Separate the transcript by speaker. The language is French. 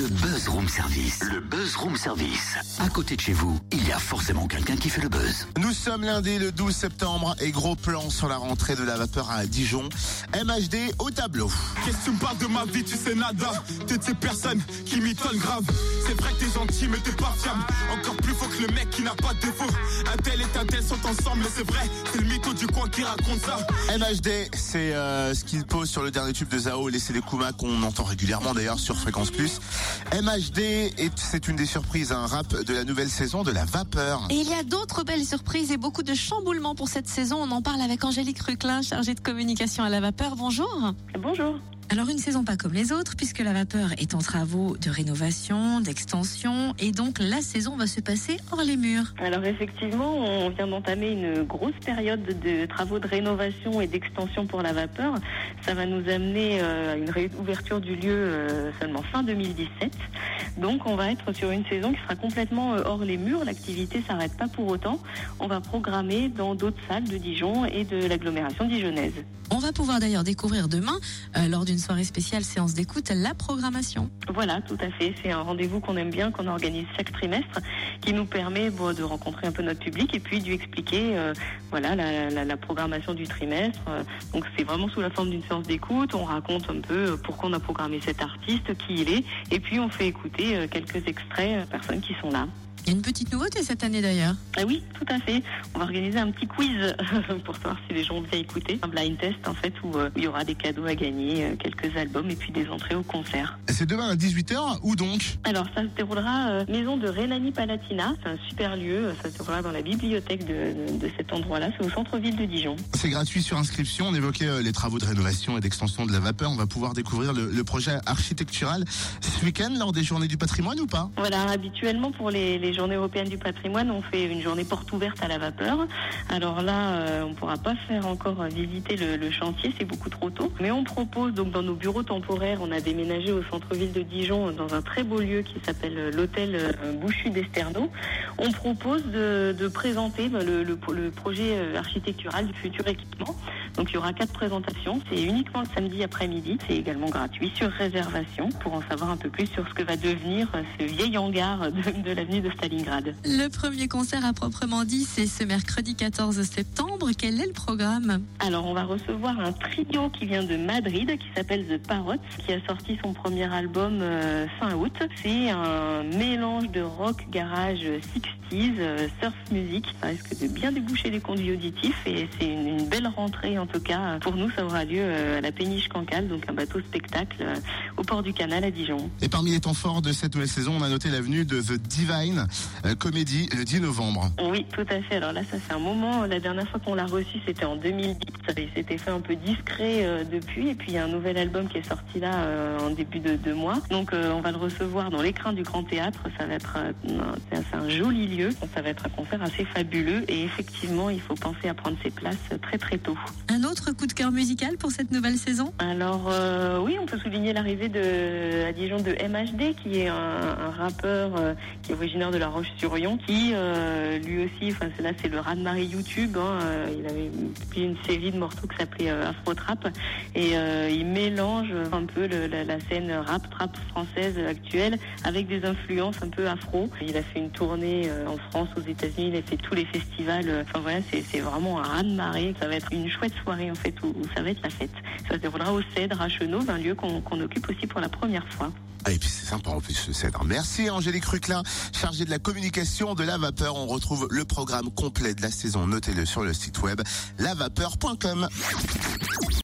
Speaker 1: Le Buzz Room Service. Le Buzz Room Service. À côté de chez vous, il y a forcément quelqu'un qui fait le buzz.
Speaker 2: Nous sommes lundi le 12 septembre et gros plan sur la rentrée de la vapeur à Dijon. MHD au tableau.
Speaker 3: Qu'est-ce que tu me parles de ma vie, tu sais nada T'es de ces personnes qui m'étonnent grave C'est vrai que t'es gentil mais t'es pas fiable Encore plus faux que le mec qui n'a pas de défaut Un tel et un tel sont ensemble mais c'est vrai C'est le mytho du coin qui raconte ça
Speaker 2: MHD, c'est euh, ce qu'il pose sur le dernier tube de Zao, Laissez les Kuma, qu'on entend régulièrement d'ailleurs sur Fréquence Plus. MHD, est- c'est une des surprises, un rap de la nouvelle saison de la vapeur.
Speaker 4: Et il y a d'autres belles surprises et beaucoup de chamboulements pour cette saison. On en parle avec Angélique Ruclin, chargée de communication à la vapeur. Bonjour.
Speaker 5: Bonjour.
Speaker 4: Alors une saison pas comme les autres puisque la vapeur est en travaux de rénovation, d'extension et donc la saison va se passer hors les murs.
Speaker 5: Alors effectivement, on vient d'entamer une grosse période de travaux de rénovation et d'extension pour la vapeur. Ça va nous amener euh, à une réouverture du lieu euh, seulement fin 2017. Donc on va être sur une saison qui sera complètement euh, hors les murs. L'activité s'arrête pas pour autant. On va programmer dans d'autres salles de Dijon et de l'agglomération dijonnaise.
Speaker 4: On va pouvoir d'ailleurs découvrir demain, euh, lors d'une soirée spéciale séance d'écoute, la programmation.
Speaker 5: Voilà, tout à fait. C'est un rendez-vous qu'on aime bien, qu'on organise chaque trimestre, qui nous permet bon, de rencontrer un peu notre public et puis de lui expliquer euh, voilà, la, la- la programmation du trimestre. Donc c'est vraiment sous la forme d'une séance d'écoute. On raconte un peu pourquoi on a programmé cet artiste, qui il est, et puis on fait écouter euh, quelques extraits aux personnes qui sont là.
Speaker 4: Il y a une petite nouveauté cette année d'ailleurs.
Speaker 5: Ah oui, tout à fait. On va organiser un petit quiz pour savoir si les gens ont bien écouté. Un blind test en fait où euh, il y aura des cadeaux à gagner, euh, quelques albums et puis des entrées au concert.
Speaker 2: C'est demain à 18h, où donc?
Speaker 5: Alors, ça se déroulera euh, maison de Renani Palatina. C'est un super lieu. Ça se déroulera dans la bibliothèque de, de- de cet endroit-là. C'est au centre-ville de Dijon.
Speaker 2: C'est gratuit sur inscription. On évoquait euh, les travaux de rénovation et d'extension de la vapeur. On va pouvoir découvrir le, le projet architectural ce week-end lors des journées du patrimoine ou pas?
Speaker 5: Voilà, habituellement pour les, les journées européennes du patrimoine, on fait une journée porte ouverte à la vapeur. Alors là, euh, on pourra pas faire encore visiter le, chantier, c'est beaucoup trop tôt. Mais on propose donc dans nos bureaux temporaires, on a déménagé au centre-ville de Dijon dans un très beau lieu qui s'appelle euh, l'hôtel euh, Bouchu d'Esterno. On propose de, présenter bah, le, projet architectural du futur équipement. Donc il y aura quatre présentations. C'est uniquement le samedi après-midi. C'est également gratuit sur réservation pour en savoir un peu plus sur ce que va devenir euh, ce vieil hangar de, de l'avenue de Stalingrad.
Speaker 4: Le premier concert à proprement dit, c'est ce mercredi 14 septembre. Quel est le programme?
Speaker 5: Alors on va recevoir un trio qui vient de Madrid qui s'appelle The Parrots qui a sorti son premier album euh, fin août. C'est un mélange de rock, garage, 60s, euh, surf music. Ça risque de bien déboucher les conduits auditifs et c'est une, une belle rentrée en tout cas. Pour nous ça aura lieu euh, à la péniche Cancale, donc un bateau spectacle euh, au port du canal à Dijon.
Speaker 2: Et parmi les temps forts de cette nouvelle saison, on a noté l'avenue de The Divine euh, Comedy le 10 novembre.
Speaker 5: Oui, tout à fait. Alors là, ça fait un moment. La dernière fois qu'on l'a reçu, c'était en 2010. Il s'était fait un peu discret euh, depuis. Et puis, il y a un nouvel album qui est sorti là euh, en début de, de mois. Donc, euh, on va le recevoir dans l'écrin du Grand Théâtre. Ça va être c'est un- un joli lieu. Ça va être un concert assez fabuleux. Et effectivement, il faut penser à prendre ses places très très tôt.
Speaker 4: Un autre coup de cœur musical pour cette nouvelle saison?
Speaker 5: Alors euh, oui, on peut souligner l'arrivée de à Dijon de MHD, qui est un, un rappeur euh, qui est originaire de La Roche-sur-Yon, qui euh, lui aussi, enfin c'est là c'est le raz-de-marée YouTube. hein, euh, il avait publié une série de morceaux qui s'appelait euh, Afro Trap et euh, il mélange un peu le- la, la scène rap trap française actuelle avec des influences un peu afro. Il a fait une tournée en France, aux États-Unis, il a fait tous les festivals. Enfin voilà, c'est vraiment un raz-de-marée. Ça va être une chouette soirée en fait où, ça va être la fête. Ça se déroulera au Cèdre à Chenauve, un lieu qu'on qu'on occupe aussi pour la première fois.
Speaker 2: Ah, Et puis c'est sympa en plus ce cèdre. Merci Angélique Ruclin, chargée de la communication de la vapeur. On retrouve le programme complet de la saison. Notez-le sur le site web lavapeur.com.